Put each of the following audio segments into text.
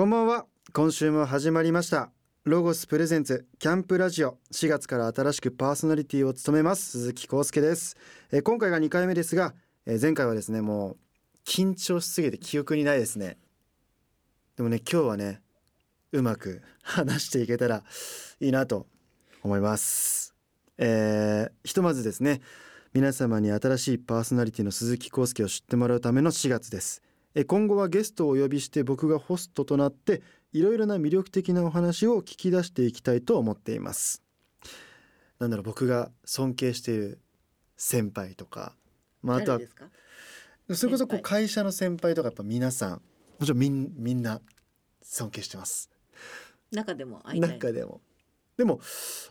こんばんは。今週も始まりました。ロゴスプレゼンツキャンプラジオ。4月から新しくパーソナリティを務めます。鈴木康介です、え今回が2回目ですが、え前回はですねもう緊張しすぎて記憶にないですね。でもね今日はねうまく話していけたらいいなと思います。えーひとまずですね皆様に新しいパーソナリティの鈴木康介を知ってもらうための4月です。今後はゲストをお呼びして僕がホストとなっていろいろな魅力的なお話を聞き出していきたいと思っています。なんだろう僕が尊敬している先輩とか、まあ、あとはそれこそこう会社の先輩とかやっぱ皆さんもちろんみんみんな尊敬してます。中でも中でも。でも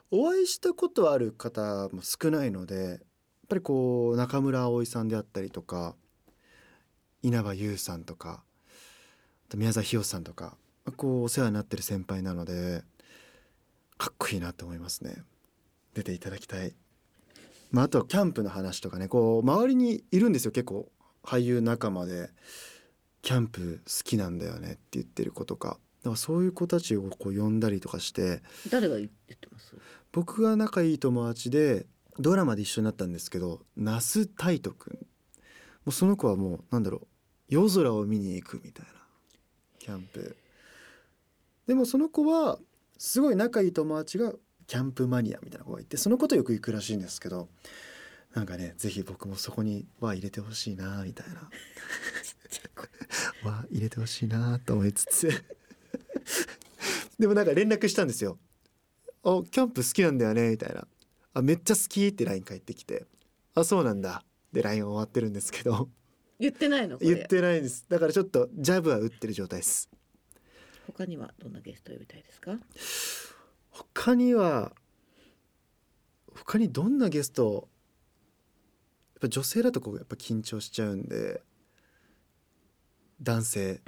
お会いしたことある方も少ないのでやっぱりこう中村葵さんであったりとか稲葉優さんとか宮沢ひよさんとかこうお世話になってる先輩なのでかっこいいなと思いますね。出ていただきたい、まあ、あとはキャンプの話とかねこう周りにいるんですよ。結構俳優仲間でキャンプ好きなんだよねって言ってる子とか。だからそういう子たちをこう呼んだりとかして誰が言ってます？僕が仲いい友達でドラマで一緒になったんですけど那須泰斗くん。もうその子はもうなんだろう夜空を見に行くみたいな。キャンプ。でもその子はすごい仲いい友達がキャンプマニアみたいな子がいてその子とよく行くらしいんですけどなんかねぜひ僕もそこには入れてほしいなみたいな。は入れてほしいなと思いつつ。でもなんか連絡したんですよ「あキャンプ好きなんだよね」みたいな「あめっちゃ好き」って LINE 返ってきて「あそうなんだ」で LINE 終わってるんですけど。言ってないの？言ってないんです。だからちょっとジャブは打ってる状態です。他にはどんなゲストを呼びたいですか？他には他にどんなゲストやっぱ女性だとこうやっぱ緊張しちゃうんで男性。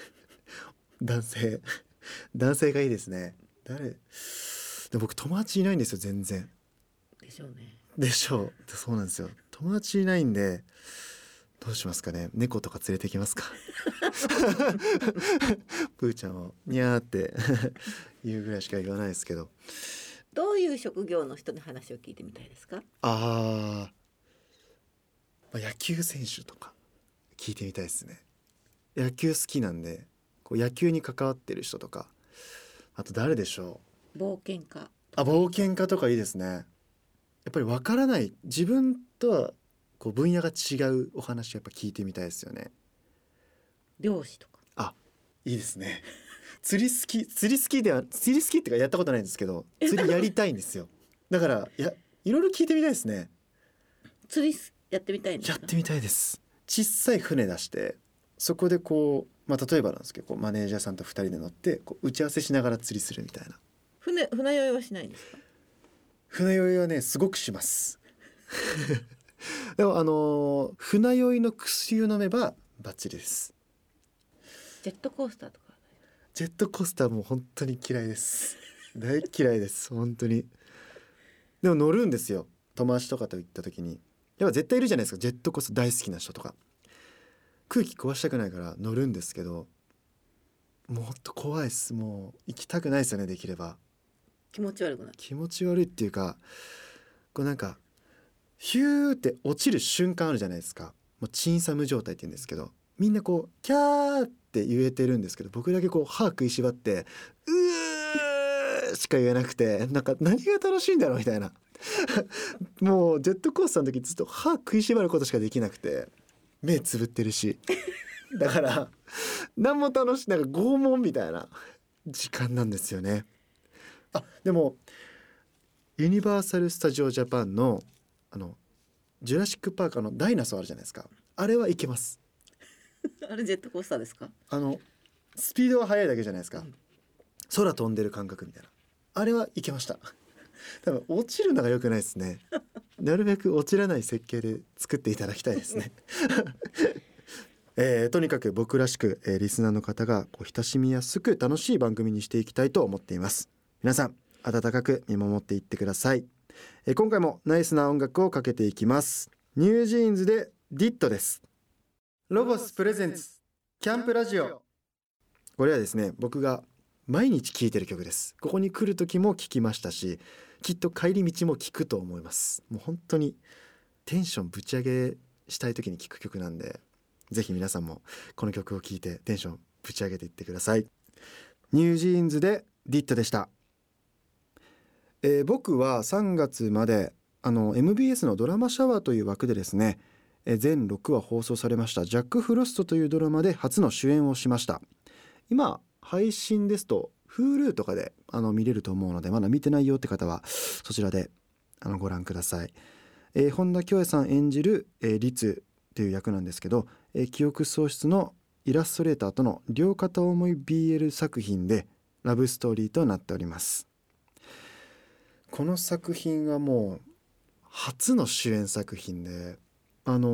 男性。男性がいいですね。誰？でも僕友達いないんですよ全然。でしょうね。でしょう。そうなんですよ。友達いないんでどうしますかね？猫とか連れてきますか？プーちゃんをニャーって 言うぐらいしか言わないですけど。どういう職業の人に話を聞いてみたいですか？あー、まあ野球選手とか聞いてみたいですね。野球好きなんでこう野球に関わってる人とかあと誰でしょう？冒険家あ冒険家とかいいですね。やっぱりわからない自分とはこう分野が違うお話をやっぱ聞いてみたいですよね。漁師とか。いいですね。釣り好き釣り好きでは釣り好きってかやったことないんですけど釣りやりたいんですよ。だからいやいろいろ聞いてみたいですね。釣りすやってみたいやってみたいです。小さい船出してそこでこう、まあ、例えばなんですけどこうマネージャーさんと2人で乗ってこう打ち合わせしながら釣りするみたいな。船船酔いはしないんですか？船酔いはねすごくします でもあのー船酔いの薬を飲めばバッチリです。ジェットコースターとかジェットコースターも本当に嫌いです。大嫌いです。本当に。でも乗るんですよ。友達とかと行った時に。やっぱ絶対いるじゃないですか。ジェットコースター大好きな人とか。空気壊したくないから乗るんですけどもうほんと怖いです。もう行きたくないですよねできれば。気持ち悪くなる。気持ち悪いっていうかこうなんかヒューって落ちる瞬間あるじゃないですか。もうチンサム状態って言うんですけど。みんなこうキャーって言えてるんですけど僕だけこう歯食いしばってうーしか言えなくてなんか何が楽しいんだろうみたいな。もうジェットコースターの時ずっと歯食いしばることしかできなくて目つぶってるし。だから何も楽しいなんか拷問みたいな時間なんですよね。あでもユニバーサル・スタジオ・ジャパンのあのジュラシック・パークあのダイナソーあるじゃないですか。あれはいけます。あれジェットコースターですか？あのスピードが速いだけじゃないですか、うん空飛んでる感覚みたいな。あれはいけました。多分落ちるのが良くないですね。なるべく落ちらない設計で作っていただきたいですね。えーとにかく僕らしく、えーリスナーの方がこう親しみやすく楽しい番組にしていきたいと思っています。皆さん温かく見守っていってください、え今回もナイスな音楽をかけていきます。ニュージーンズでディットです。ロボスプレゼンツキャンプラジオ。これはですね僕が毎日聴いてる曲です。ここに来る時も聴きましたしきっと帰り道も聴くと思います。もう本当にテンションぶち上げしたい時に聴く曲なんでぜひ皆さんもこの曲を聴いてテンションぶち上げていってください。ニュージーンズでディットでした、えー僕は3月まであの MBS のドラマシャワーという枠でですねえー全6話放送されました。ジャック・フロストというドラマで初の主演をしました。今配信ですと Hulu とかであの見れると思うのでまだ見てないよって方はそちらであのご覧ください、えー本田恭也さん演じる、えー、律という役なんですけど、えー記憶喪失のイラストレーターとの両片思い BL 作品でラブストーリーとなっております。この作品はもう初の主演作品であのー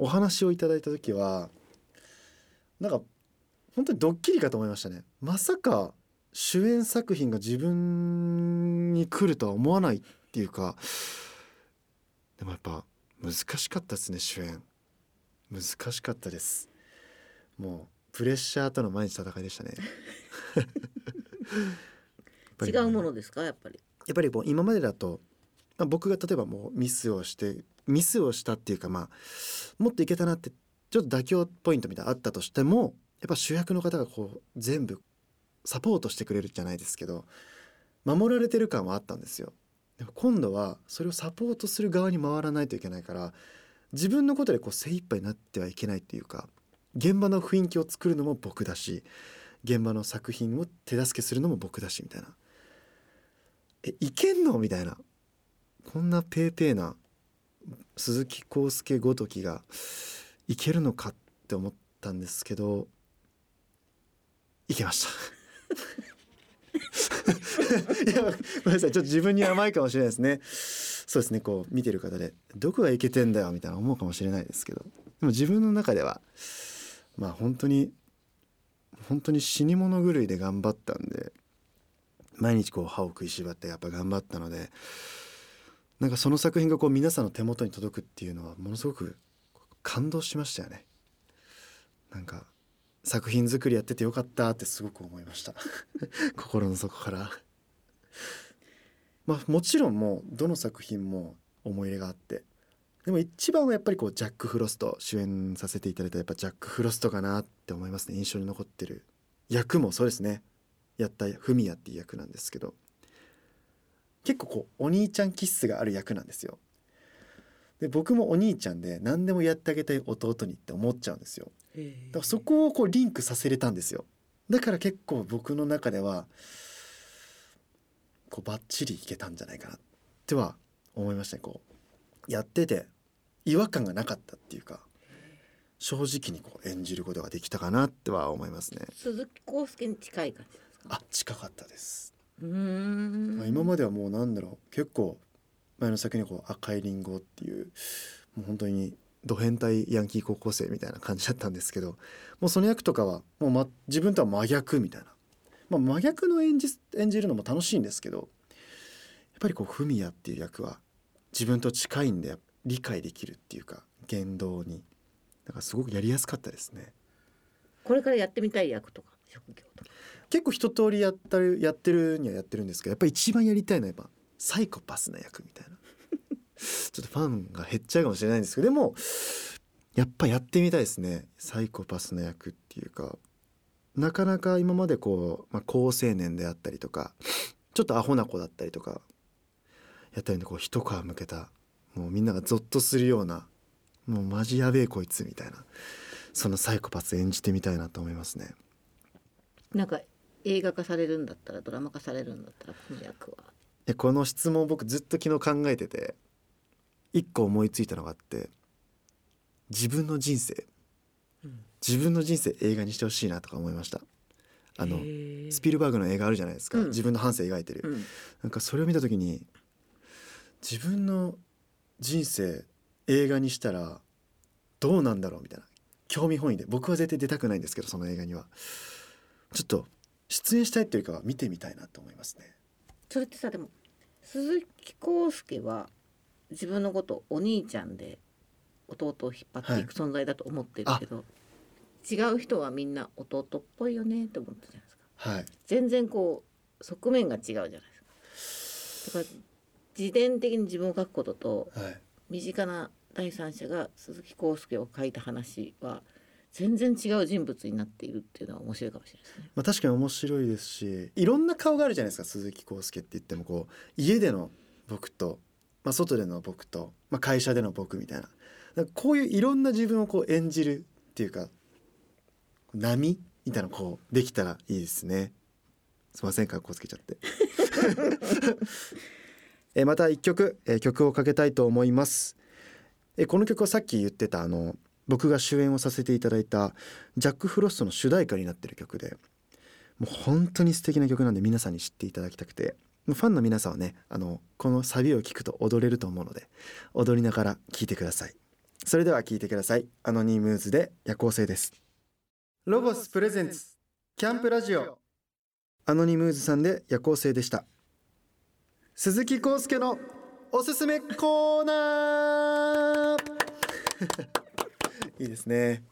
お話をいただいた時はなんか本当にドッキリかと思いましたね。まさか主演作品が自分に来るとは思わないっていうかでもやっぱ難しかったですね主演。難しかったです。もうプレッシャーとの毎日戦いでしたね。違うものですか？やっぱりやっぱりこう今までだと、まあ、僕が例えばもうミスをしてミスをしたっていうかまあもっといけたなってちょっと妥協ポイントみたいなあったとしてもやっぱ主役の方がこう全部サポートしてくれるじゃないですけど守られてる感はあったんですよ。でも今度はそれをサポートする側に回らないといけないから自分のことでこう精一杯になってはいけないっていうか現場の雰囲気を作るのも僕だし現場の作品を手助けするのも僕だしみたいなえいけんの？みたいな。こんなペーペーな鈴木浩介ごときがいけるのかって思ったんですけどいけました。いやごめんなさい。ちょっと自分に甘いかもしれないですね。そうですね。こう見てる方でどこがいけてんだよみたいな思うかもしれないですけど。でも自分の中ではまあ本当に本当に死に物狂いで頑張ったんで毎日こう歯を食いしばってやっぱ頑張ったのでなんかその作品がこう皆さんの手元に届くっていうのはものすごく感動しましたよね。なんか作品作りやっててよかったってすごく思いました。心の底から。まあもちろんもうどの作品も思い入れがあって。でも一番はやっぱりこうジャック・フロスト主演させていただいたやっぱジャック・フロストかなって思いますね。印象に残ってる役もそうですね。やったフミヤっていう役なんですけど結構こうお兄ちゃん気質がある役なんですよ。で僕もお兄ちゃんで何でもやってあげたい弟にって思っちゃうんですよ。だからそこをこうリンクさせれたんですよ。だから結構僕の中ではこうバッチリいけたんじゃないかなっては思いましたね。こうやってて違和感がなかったっていうか正直にこう演じることができたかなっては思いますね。鈴木康介に近い感じですか？あ近かったです、うーん。まあ今まではもうなんだろう。結構前の作にこう赤いリンゴっていうもう本当にド変態ヤンキー高校生みたいな感じだったんですけどもうその役とかはもう、ま、自分とは真逆みたいな、まあ、真逆の演じ演じるのも楽しいんですけどやっぱりこうフミヤっていう役は自分と近いんで理解できるっていうか言動に。だからすごくやりやすかったですね。これからやってみたい役とか職業とか。結構一通りやったるやってるにはやってるんですけどやっぱり一番やりたいのはやっぱサイコパスな役みたいな。ちょっとファンが減っちゃうかもしれないんですけどでもやっぱやってみたいですね。サイコパスな役っていうか。なかなか今までこう、まあ、高青年であったりとかちょっとアホな子だったりとかやったりでこう一皮むけたもうみんながゾッとするようなもうマジやべえこいつみたいなそのサイコパス演じてみたいなと思いますね。なんか映画化されるんだったらドラマ化されるんだったらこの役は。でこの質問僕ずっと昨日考えてて一個思いついたのがあって自分の人生。うん。自分の人生映画にしてほしいなとか思いました。あのスピルバーグの映画あるじゃないですか、うん。自分の半生描いてる、うん。なんかそれを見た時に自分の人生映画にしたらどうなんだろうみたいな。興味本位で。僕は絶対出たくないんですけどその映画にはちょっと出演したいっていうかは見てみたいなと思いますね。それってさでも鈴木康介は自分のことお兄ちゃんで弟を引っ張っていく存在だと思ってるけど、違う人はみんな弟っぽいよねって思ったじゃないですか。はい。全然こう側面が違うじゃないですか。だから自伝的に自分を書くこととはい。身近な第三者が鈴木康介を書いた話は全然違う人物になっているっていうのは面白いかもしれないですね。まあ、確かに面白いですしいろんな顔があるじゃないですか鈴木康介って言ってもこう家での僕と、まあ、外での僕と、まあ、会社での僕みたいな。こういういろんな自分をこう演じるっていうか波みたいなのこうできたらいいですね。すいません格好つけちゃって。えーまた一曲、えー曲をかけたいと思います。えーこの曲はさっき言ってたあの僕が主演をさせていただいたジャック・フロストの主題歌になってる曲でもう本当に素敵な曲なんで皆さんに知っていただきたくてファンの皆さんはねあのこのサビを聴くと踊れると思うので踊りながら聴いてください。それでは聴いてください。アノニムーズで夜行性です。ロゴスプレゼンツキャンプラジオ。アノニムーズさんで夜行性でした。鈴木康介のおすすめコーナー いいですね、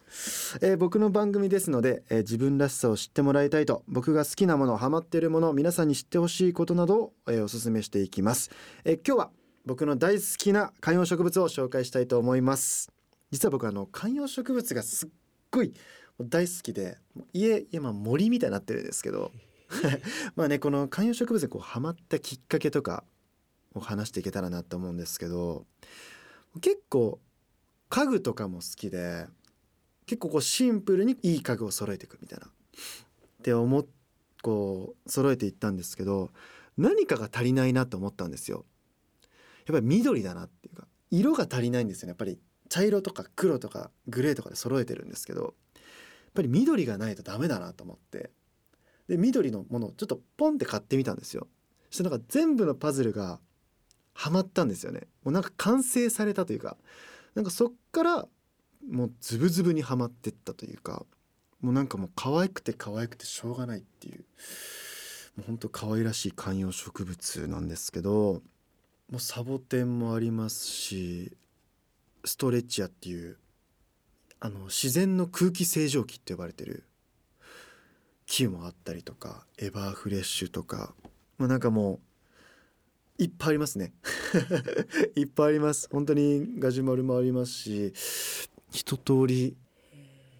えー僕の番組ですので、えー自分らしさを知ってもらいたいと僕が好きなものハマっているもの皆さんに知ってほしいことなどを、えーおすすめしていきます、えー今日は僕の大好きな観葉植物を紹介したいと思います。実は僕あの観葉植物がすっごい大好きで家今森みたいになってるんですけど まあねこの観葉植物にこうハマったきっかけとかを話していけたらなと思うんですけど結構家具とかも好きで結構こうシンプルにいい家具を揃えていくみたいなって思っこう揃えていったんですけど何かが足りないなと思ったんですよ。やっぱり緑だなっていうか色が足りないんですよねやっぱり茶色とか黒とかグレーとかで揃えてるんですけどやっぱり緑がないとダメだなと思ってで緑のものをちょっとポンって買ってみたんですよ。そしたらなんか全部のパズルがはまったんですよね。もうなんか完成されたというかなんかそっからもうズブズブにはまってったというかもうなんかもう可愛くて可愛くてしょうがないっていうもうほんと可愛らしい観葉植物なんですけどもうサボテンもありますしストレッチアっていうあの自然の空気清浄機って呼ばれてる木もあったりとかエバーフレッシュとかまあなんかもういっぱいありますね。いっぱいあります。本当にガジュマルもありますし一通り。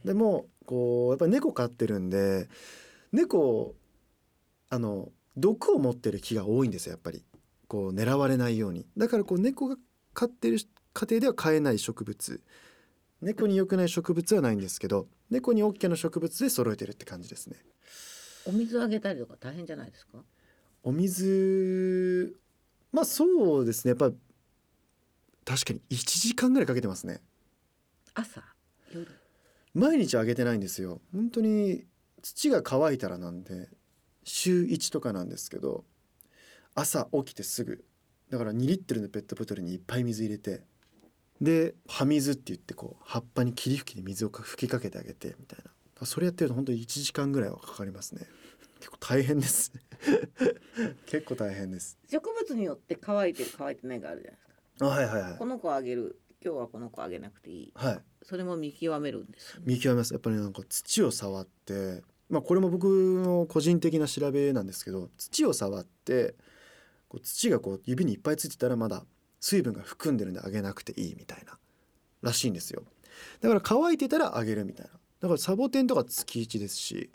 でもこうやっぱり猫飼ってるんで猫あの毒を持ってる木が多いんですよやっぱり。こう狙われないように。だからこう猫が飼ってる家庭では飼えない植物。猫に良くない植物はないんですけど猫に OK の植物で揃えてるって感じですね。お水あげたりとか大変じゃないですか？お水まあそうですね。やっぱ確かに1時間ぐらいかけてますね。朝夜。毎日あげてないんですよ。本当に土が乾いたらなんで週1とかなんですけど朝起きてすぐだから2リットルのペットボトルにいっぱい水入れてで葉水って言ってこう葉っぱに霧吹きで水をか吹きかけてあげてみたいな。それやってると本当に1時間ぐらいはかかりますね結構大変です。結構大変です。植物によって乾いてる乾いてないがあるじゃないですか。あはいはいはい。この子あげる。今日はこの子あげなくていい。はい。それも見極めるんです。よね。見極めます。やっぱりなんか土を触ってまあこれも僕の個人的な調べなんですけど土を触ってこう土がこう指にいっぱいついてたらまだ水分が含んでるんであげなくていいみたいならしいんですよ。だから乾いてたらあげるみたいな。だからサボテンとか月1ですし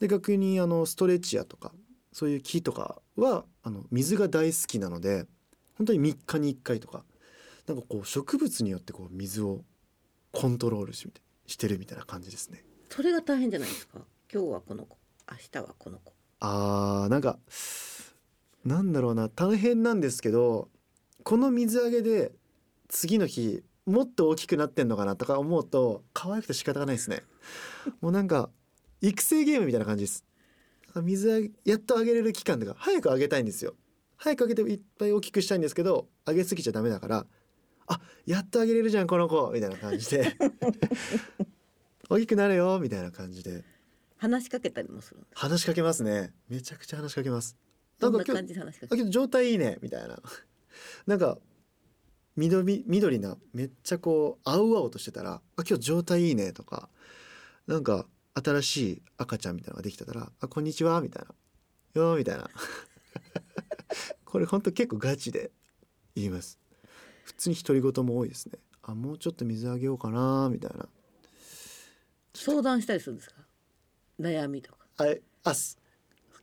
で逆にあのストレッチアとかそういう木とかはあの水が大好きなので本当に3日に1回とかなんかこう植物によってこう水をコントロールししてるみたいな感じですね。それが大変じゃないですか？今日はこの子、明日はこの子。あーなんかなんだろうな大変なんですけどこの水揚げで次の日もっと大きくなってんのかなとか思うと可愛くて仕方がないですね。もうなんか育成ゲームみたいな感じです。水やっとあげれる期間とか早くあげたいんですよ。早くあげていっぱい大きくしたいんですけどあげすぎちゃダメだからあやっとあげれるじゃんこの子みたいな感じで。大きくなれよみたいな感じで。話しかけたりもする。話しかけますね。めちゃくちゃ話しかけます。なんか今日どんな感じで話しかけあけど状態いいねみたいな。なんか緑緑なめっちゃこう青々としてたら「あ今日状態いいね」とか。なんか新しい赤ちゃんみたいなのができてたら「あこんにちは」みたいな「よー」みたいな。これほんと結構ガチで言います。普通に独り言も多いですね。あもうちょっと水あげようかなみたいな。相談したりするんですか？悩みとか。あれあす。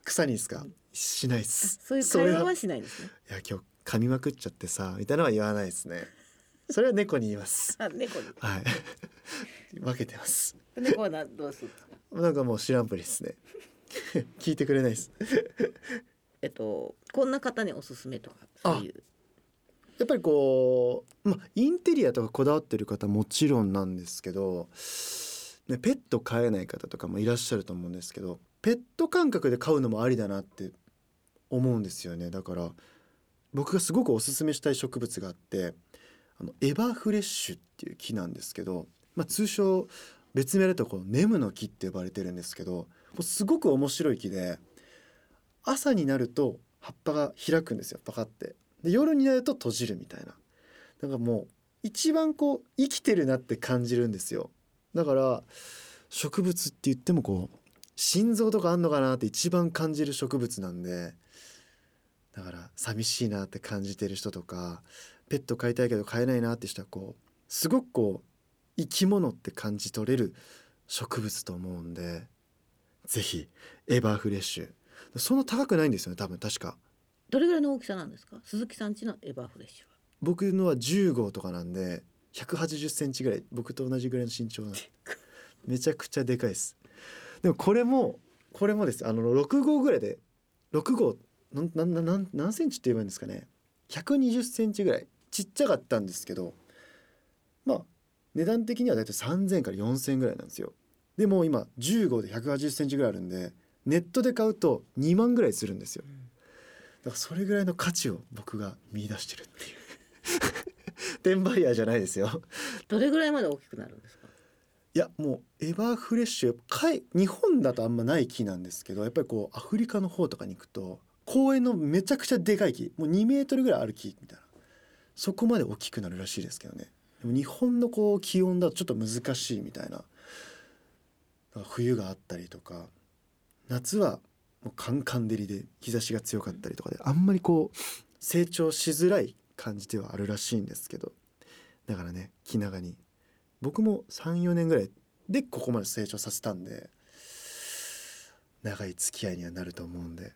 草にですかしないっす。そういう会話はしないですね。いや今日噛みまくっちゃってさみたいなのは言わないですね。それは猫に言います。あ猫に。はい。分けてます猫はな どうするなんかもう知らんぷりですね。聞いてくれないです。えっとこんな方におすすめとかそういう。やっぱりこうまあインテリアとかこだわってる方もちろんなんですけど、ね、ペット飼えない方とかもいらっしゃると思うんですけどペット感覚で飼うのもありだなって思うんですよね。だから僕がすごくおすすめしたい植物があってあのエバーフレッシュっていう木なんですけど、まあ、通称別名だとこのネムの木って呼ばれてるんですけどすごく面白い木で朝になると葉っぱが開くんですよパカって。で夜になると閉じるみたいな。なんかもう一番こう生きてるなって感じるんですよ。だから植物って言ってもこう心臓とかあんのかなって一番感じる植物なんでだから寂しいなって感じてる人とかペット飼いたいけど飼えないなって人はこうすごくこう生き物って感じ取れる植物と思うんでぜひエバーフレッシュ。そんな高くないんですよね多分確か。どれぐらいの大きさなんですか？鈴木さんちのエバーフレッシュは。僕のは10号とかなんで180センチぐらい。僕と同じぐらいの身長なんで。めちゃくちゃでかいです。でもこれもこれもです。あの6号ぐらいで6号なんなんな何センチって言えばいいんですかね。120センチぐらい。ちっちゃかったんですけど。まあ値段的にはだいたい3000から4000ぐらいなんですよ。でも今10号で180センチぐらいあるんでネットで買うと2万ぐらいするんですよ。だからそれぐらいの価値を僕が見出してるっていう。転売ヤーじゃないですよ。どれぐらいまで大きくなるんですか？いやもうエバーフレッシュかい日本だとあんまない木なんですけどやっぱりこうアフリカの方とかに行くと公園のめちゃくちゃでかい木もう2メートルぐらいある木みたいな。そこまで大きくなるらしいですけどねでも日本のこう気温だとちょっと難しいみたいな。冬があったりとか。夏はもうカンカン照りで日差しが強かったりとかであんまりこう成長しづらい感じではあるらしいんですけど。だからね気長に。僕も34年ぐらいでここまで成長させたんで長い付き合いにはなると思うんで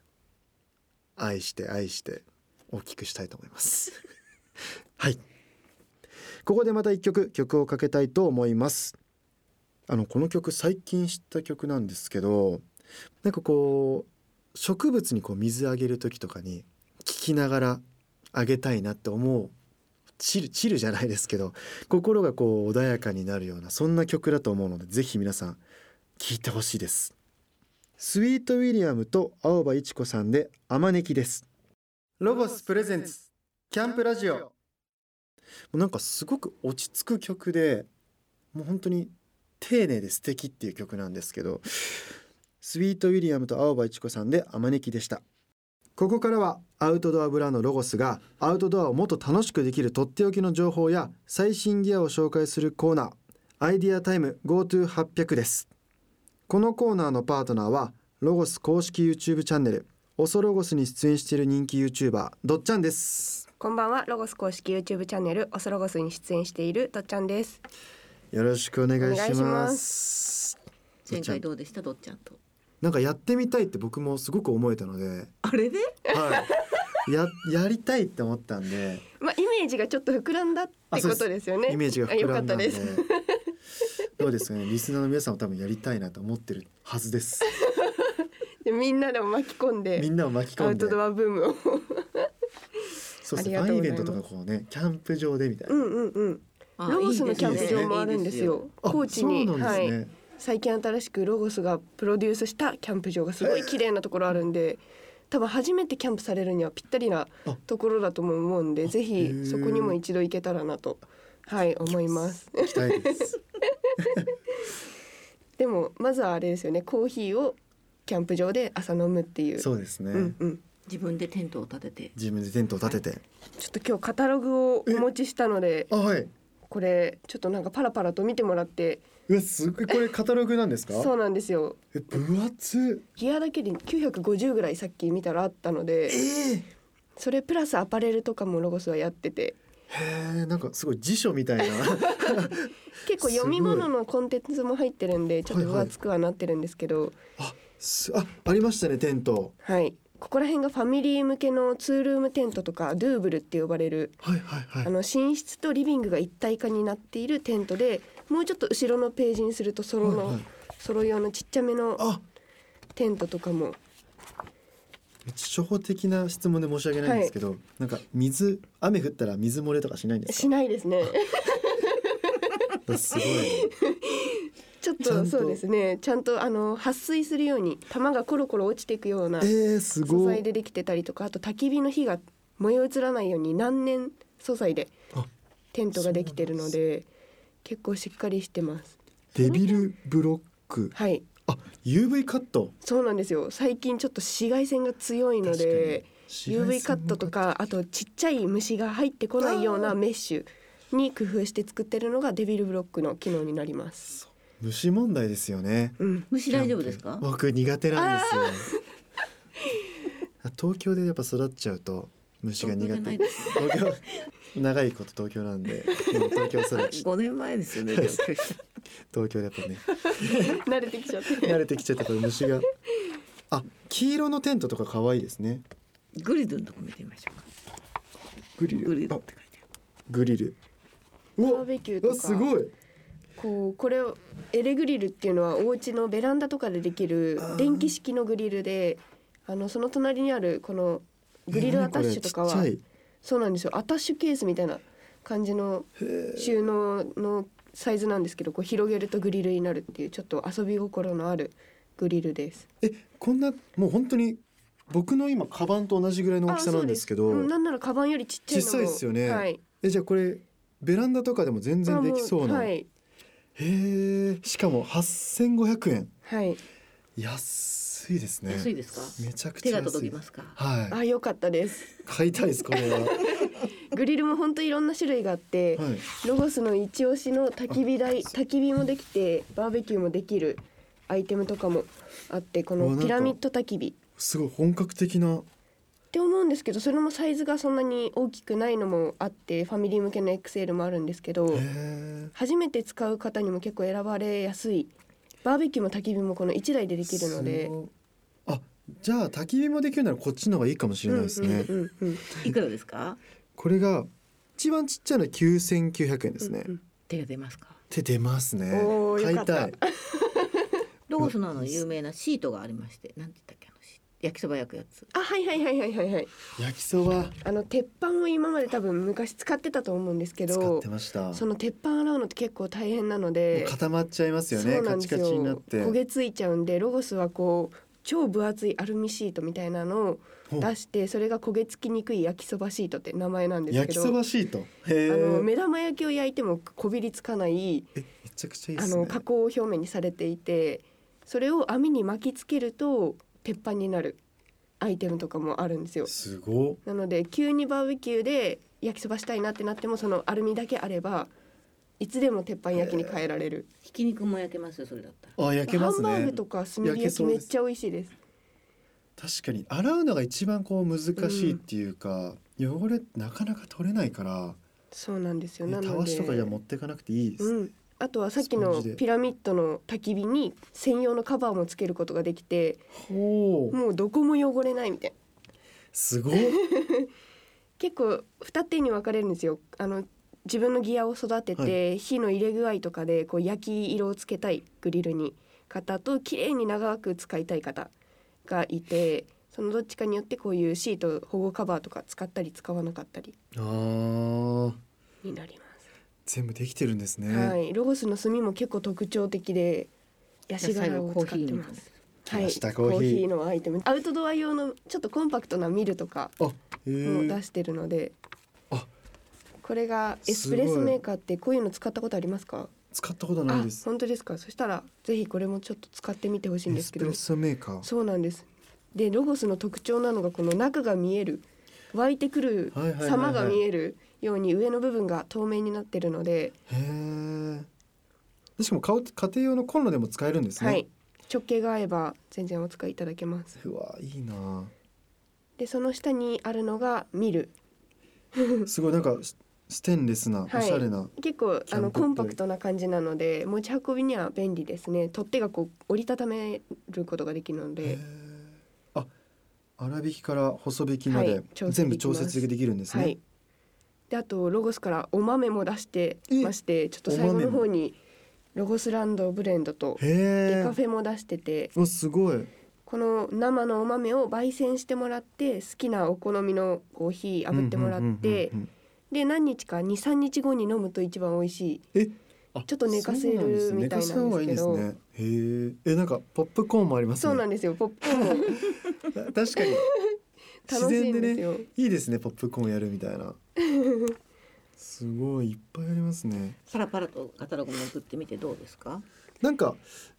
愛して愛して大きくしたいと思います。はい。ここでまた一曲曲をかけたいと思います。あのこの曲最近知った曲なんですけどなんかこう植物にこう水あげる時とかに聴きながらあげたいなって思うチルチルじゃないですけど心がこう穏やかになるようなそんな曲だと思うのでぜひ皆さん聴いてほしいです。スイートウィリアムと青葉一子さんで「あまねき」です。ロゴスプレゼンツキャンプラジオ。なんかすごく落ち着く曲でもう本当に丁寧で素敵っていう曲なんですけどスイートウィリアムと青葉一子さんで「あまねき」でした。ここからはアウトドアブランドロゴスがアウトドアをもっと楽しくできるとっておきの情報や最新ギアを紹介するコーナーアイディアタイム GoTo800 です。このコーナーのパートナーはロゴス公式 YouTube チャンネルオソロゴスに出演している人気 YouTuber どっちゃんです。こんばんは。ロゴス公式 YouTube チャンネルオソロゴスに出演しているとっちゃんです。よろしくお願いします。前回どうでした？どっちゃんと。なんかやってみたいって僕もすごく思えたので、あれで？はい、ややりたいって思ったんで。まあイメージがちょっと膨らんだってことですよね。イメージがあよ膨んだんでからったで。す どうですかね？リスナーの皆さんも多分やりたいなと思ってるはずです。でみんなでも巻き込んみでんなを巻き込んで。アウトドアブームをそうそうフありがとうございます。ァンイベントとかこうねキャンプ場でみたいな、うんうんうん。あロゴスのキャンプ場もあるんですよ。あ高知にそうなんですね、はい最近新しくロゴスがプロデュースしたキャンプ場がすごい綺麗なところあるんで多分初めてキャンプされるにはぴったりなあところだとも思うんでぜへひー。そこにも一度行けたらなとはい思います。です。でもまずはあれですよね。コーヒーをキャンプ場で朝飲むっていう。そうですね、うんうん、自分でテントを立てて。自分でテントを立てて。ちょっと今日カタログをお持ちしたのであはい。これちょっとなんかパラパラと見てもらって。うわすごいこれカタログなんですか？そうなんですよ。え分厚ギアだけで950ぐらいさっき見たらあったのでええ。それプラスアパレルとかもロゴスはやってて。へえなんかすごい辞書みたいな。結構読み物のコンテンツも入ってるんでちょっと分厚くはなってるんですけど。あすあありましたねテント。はいここら辺がファミリー向けのツールームテントとかドゥーブルって呼ばれるはいはいはい。あの寝室とリビングが一体化になっているテントでもうちょっと後ろのページにするとソロの、はいはい。ソロ用のちっちゃめのあ。テントとかも。めっちゃ初歩的な質問で申し訳ないんですけど、なんか水雨降ったら水漏れとかしないんですしかないですね。すごいちょっとと。そうですね。ちゃんとあの撥水するように玉がコロコロ落ちていくような素材でできてたりとかあと焚き火の火が燃え移らないように難燃素材であテントができてるので結構しっかりしてます。デビルブロック。はい。あ UV カット？そうなんですよ。最近ちょっと紫外線が強いので UV カットとかあとちっちゃい虫が入ってこないようなメッシュに工夫して作ってるのがデビルブロックの機能になります。虫問題ですよね。うん、虫大丈夫ですか？僕苦手なんですよ。あ 東京でやっぱ育っちゃうと虫が苦手。です。東京 長いこと東京なんででも東京育ち5年前ですよね 東京。でやっぱね。慣れてきちゃって。慣れてきちゃったから虫が。あ黄色のテントとか可愛いですね。グリルのとこ見てみましょうか。グリル。グリルあって書いてある。グリル。うわバーベキューとうかわすごいこうこれをエレグリルっていうのはお家のベランダとかでできる電気式のグリルであのその隣にあるこのグリルアタッシュとかはそうなんですよ。アタッシュケースみたいな感じの収納のサイズなんですけどこう広げるとグリルになるっていうちょっと遊び心のあるグリルです。えこんなもう本当に僕の今カバンと同じぐらいの大きさなんですけどううんなんならカバンよりちっちゃい小さいですよね。はい。えじゃあこれベランダとかでも全然できそうな、はいへえしかも8500円。はい。安いですね。安いですか？めちゃくち手がゃ安い。届きますか？はい。あ良かったです。買いたいですこれは、は グリルも本当いろんな種類があって、い、ロゴスの一押しの焚き火台焚き火もできてバーベキューもできるアイテムとかもあってこのピラミッド焚き火。すごい本格的なって思うんですけどそれもサイズがそんなに大きくないのもあってファミリー向けの XL もあるんですけど初めて使う方にも結構選ばれやすい。バーベキューも焚き火もこの1台でできるので。あじゃあ焚き火もできるならこっちの方がいいかもしれないですね、いくらですか？これが一番ちっちゃいのは9900円ですね、うんうん。手が出ますか？手出ますね。買いたい。ロゴスのあの有名なシートがありましてなんて言ったっけ？焼きそば焼くやつ。あはいはいはいはいはいはい。焼きそば。あの鉄板を今まで多分昔使ってたと思うんですけ使っどてました。その鉄板洗うのって結構大変なので固まっちゃいますよねそうなカチカんですよ。チになって。焦げついちゃうんでロゴスはこう超分厚いアルミシートみたいなのを出してそれが焦げつきにくい焼きそばシートって名前なんです焼きけどそばシート？へあのえ目玉焼きを焼いてもこびりつかないえめちゃくちゃいいであすね。の加工表面にされていてそれを網に巻きつけると鉄板になるアイテムとかもあるんですよ。すごっなので急にバーベキューで焼きそばしたいなってなってもそのアルミだけあればいつでも鉄板焼きに変えられる。ひき肉も焼けますよそれだったらあ焼けますねハンバーグとか炭火焼きめっちゃ美味しいです。確かに洗うのが一番こう難しいっていうか、汚れなかなか取れないから、そうなんですよ。ねなので。たわしとかじゃ持っていかなくていいです、うん。あとはさっきのピラミッドの焚き火に専用のカバーもつけることができてもうどこも汚れないみたい。なすごっ。結構二手に分かれるんですよ。あの自分のギアを育てて、火の入れ具合とかでこう焼き色をつけたいグリルに方と綺麗に長く使いたい方がいてそのどっちかによってこういうシート保護カバーとか使ったり使わなかったりになりま全部できてるんですす、ね、はい。ロゴスの炭も結構特徴的でヤシ殻を使ってます。はい。コーコーヒーのアイテム。アウトドア用のちょっとコンパクトなミルとかもえ出してるので、あ。これがエスプレッソメーカーってこういうの使ったことありますか？使ったことないあです。本当ですか？そしたらぜひこれもちょっと使ってみてほしいんですけど。エスプレッソメーカー。そうなんです。でロゴスの特徴なのがこの中が見える湧いてくるはいはいはいはい。様が見えるように上の部分が透明になってるので、へえでしかも家庭用のコンロでも使えるんですね、はい、直径が合えば全然お使いいただけます。うわいいな。でその下にあるのがミル。すごいなんかスステンレスなおはい。しゃれな、結構キャンプっぽい。あのコンパクトな感じなので持ち運びには便利ですね。取っ手がこう折りたためることができるのへでえあ粗引きから細引きまではい。全部調節できるんですね、はいであとロゴスからお豆も出してましてちょっと最後の方にロゴスランドブレンドとへえ。デカフェも出しててわすごい。この生のお豆を焙煎してもらって好きなお好みのコーヒー炙ってもらってで何日か23日後に飲むと一番美味しい。えちょっと寝かせるみたいなんですけど。寝かせた方がいいですね。へえ。えなんかポップコーンもありますね。そうなんですよポップコーン。も 確かに自楽しい然でねんですよいいですねポップコーンやるみたいな。すごいいっぱいありますね。パラパラとカタログめくってみてどうですか？なんか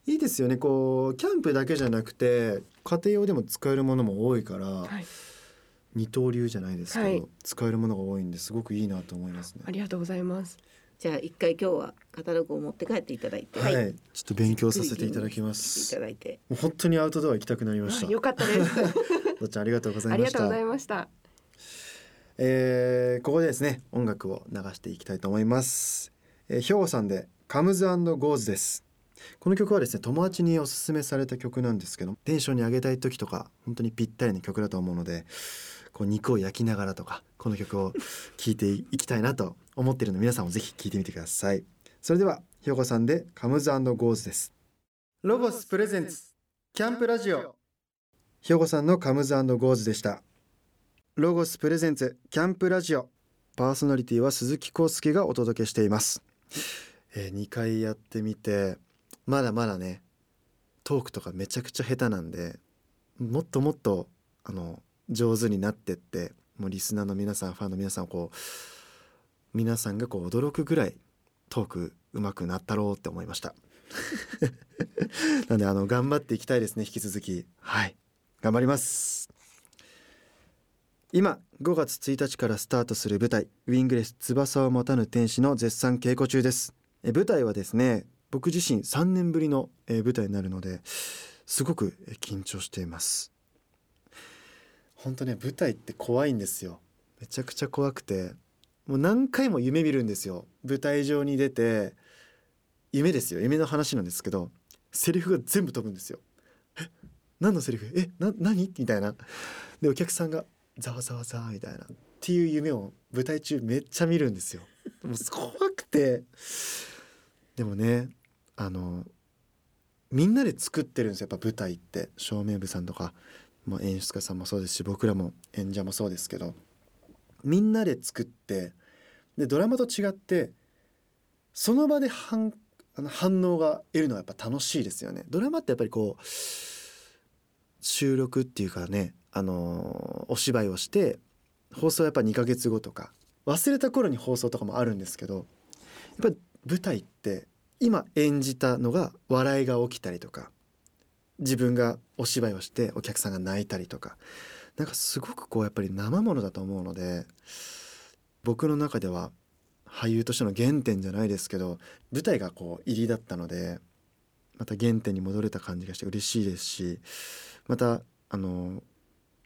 いいですよねこうキャンプだけじゃなくて家庭用でも使えるものも多いから、はい。二刀流じゃないですけど、はい。使えるものが多いんですごくいいなと思いますね。ありがとうございます。じゃあ一回今日はカタログを持って帰っていただいて、はい、ちょっと勉強させていただきまいすただいて。もう本当にアウトドア行きたくなりました。あよかったですどっちゃんありがとうございましたありがとうございましたえーここでですね音楽を流していきたいと思います、えー、兵庫さんでカムズゴーズですこの曲は。ですね友達におすすめされた曲なんですけどテンションに上げたい時とか本当にぴったりな曲だと思うのでこう肉を焼きながらとかこの曲を聴いていきたいなと思っているので皆さんもぜひ聴いてみてくださいそれでは兵庫さんでカムズゴーズですロゴスプレゼンツキャンプラジオ兵庫さんのカムズゴーズでした。ロゴスプレゼンツキャンプラジオ。パーソナリティは鈴木康介がお届けしています、えー、2回やってみてまだまだねトークとかめちゃくちゃ下手なんでもっともっとあの上手になってってもうリスナーの皆さんファンの皆さんこう皆さんがこう驚くぐらいトーク上手くなったろうって思いました。なんであの頑張っていきたいですね引き続き。はい。頑張ります。今5月1日からスタートする舞台「ウィングレス翼を持たぬ天使」の絶賛稽古中です。え舞台はですね僕自身3年ぶりのえ舞台になるのですごくえ緊張しています。本当ね舞台って怖いんですよ。めちゃくちゃ怖くてもう何回も夢見るんですよ。舞台上に出て夢ですよ。夢の話なんですけどセリフが全部飛ぶんですよ。え何のセリフ？えな何？みたいな。でお客さんがざわざわざわみたいな。っていう夢を舞台中めっちゃ見るんですよ。もう怖くて。でもねあのみんなで作ってるんですよ。やっぱ舞台って。照明部さんとか、まあ、演出家さんもそうですし僕らも演者もそうですけど。みんなで作ってでドラマと違ってその場で反あの反応が得るのはやっぱ楽しいですよね。ドラマってやっぱりこう収録っていうかねあのお芝居をして放送やっぱ2ヶ月後とか忘れた頃に放送とかもあるんですけどやっぱ舞台って今演じたのが笑いが起きたりとか自分がお芝居をしてお客さんが泣いたりとかなんかすごくこうやっぱり生ものだと思うので僕の中では俳優としての原点じゃないですけど舞台がこう入りだったのでまた原点に戻れた感じがして嬉しいですしまたあの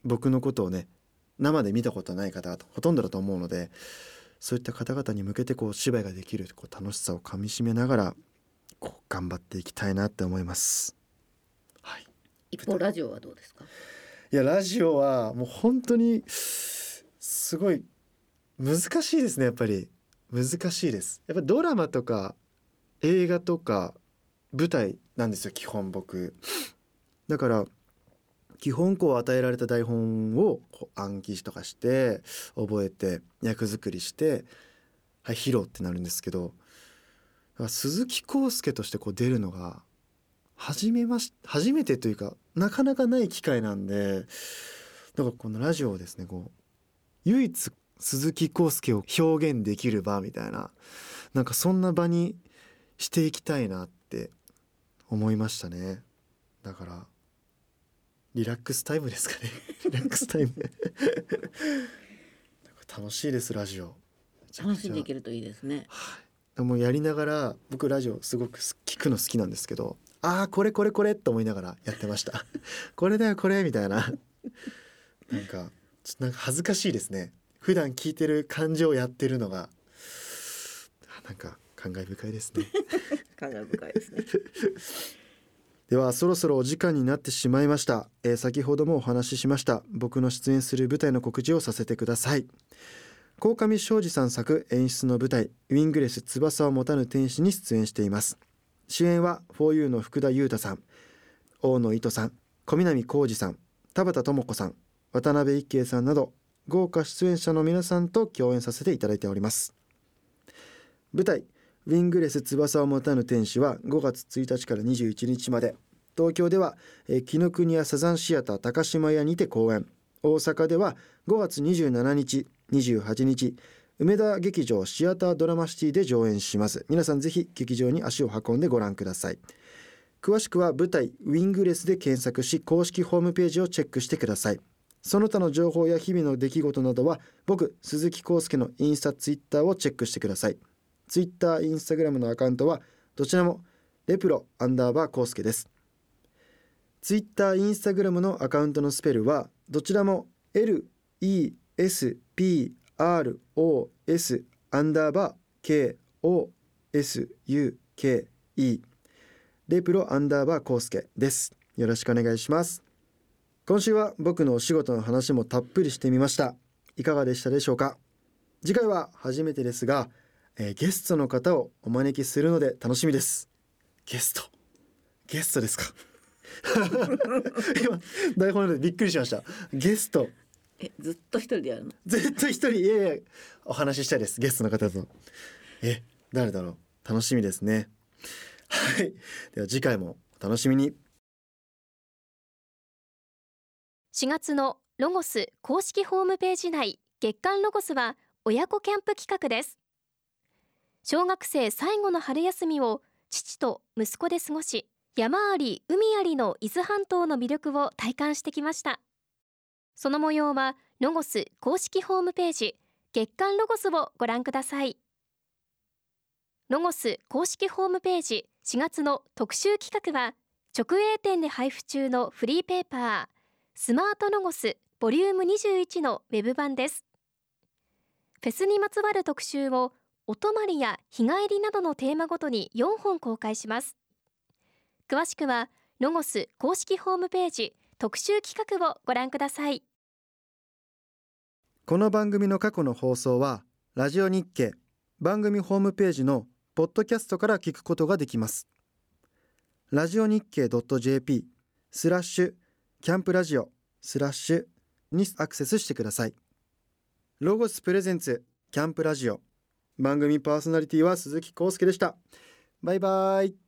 僕のことをね生で見たことない方がほとんどだと思うのでそういった方々に向けてこう芝居ができるこう楽しさをかみしめながらこう頑張っていきたいなって思います。はい、一方ラジオはどうですか？いやラジオはもう本当にすごい難しいですねやっぱり。難しいです。やっぱドラマとか映画とか舞台なんですよ基本僕。だから基本こう与えられた台本をこう暗記とかして覚えて役作りしてはい披露ってなるんですけど鈴木浩介としてこう出るのが初めまし初めてというかなかなかない機会なんでだからこのラジオをですねこう唯一鈴木浩介を表現できる場みたいななんかそんな場にしていきたいなって思いましたね。だからリラックスタイムですかね。リラックスタイム。楽しいですラジオ。め楽しんでいけるといいですね。もうやりながら僕ラジオすごく聞くの好きなんですけどああこれこれこれと思いながらやってました。これだよこれみたいな。なんかちょっとなんか恥ずかしいですね。普段聞いてる感情をやってるのがなんか感慨深いですね。感慨深いですね。ではそろそろお時間になってしまいました、えー先ほどもお話ししました。僕の出演する舞台の告知をさせてください。鴻上庄司さん作演出の舞台ウィングレス翼を持たぬ天使に出演しています。主演は 4U の福田裕太さん大野糸さん小南浩二さん田畑智子さん渡辺一慶さんなど豪華出演者の皆さんと共演させていただいております。舞台ウィングレス翼を持たぬ天使は5月1日から21日まで。東京では紀ノ国屋サザンシアター高島屋にて公演。大阪では5月27日28日梅田劇場シアタードラマシティで上演します。皆さんぜひ劇場に足を運んでご覧ください。詳しくは舞台ウィングレスで検索し公式ホームページをチェックしてください。その他の情報や日々の出来事などは僕鈴木康介のインスタツイッターをチェックしてください。ツイッター、インスタグラムのアカウントはどちらもレプロアンダーバーコウスケです。ツイッター、インスタグラムのアカウントのスペルはどちらも L E S P R O S アンダーバー K O S U K E レプロアンダーバーコウスケです。よろしくお願いします。今週は僕のお仕事の話もたっぷりしてみました。いかがでしたでしょうか？次回は初めてですがえーゲストの方をお招きするので楽しみです。ゲスト？ゲストですか？今台本でびっくりしました。ゲスト。えずっと一人でやるの？絶対一人。いやいやお話ししたいです。ゲストの方と。え誰だろう？楽しみですね。はい。では次回もお楽しみに。4月のロゴス公式ホームページ内月間ロゴスは親子キャンプ企画です小学生最後の春休みを父と息子で過ごし山あり海ありの伊豆半島の魅力を体感してきました。その模様はロゴス公式ホームページ月間ロゴスをご覧ください。ロゴス公式ホームページ4月の特集企画は直営店で配布中のフリーペーパースマートロゴスボリューム21のウェブ版です。フェスにまつわる特集をお泊まりや日帰りなどのテーマごとに4本公開します。詳しくはロゴス公式ホームページ特集企画をご覧ください。この番組の過去の放送はラジオ日経番組ホームページのポッドキャストから聞くことができます。ラジオ日経 .jp スラッシュキャンプラジオスラッシュにアクセスしてください。ロゴスプレゼンツキャンプラジオ。番組パーソナリティは鈴木康介でした。バイバイ。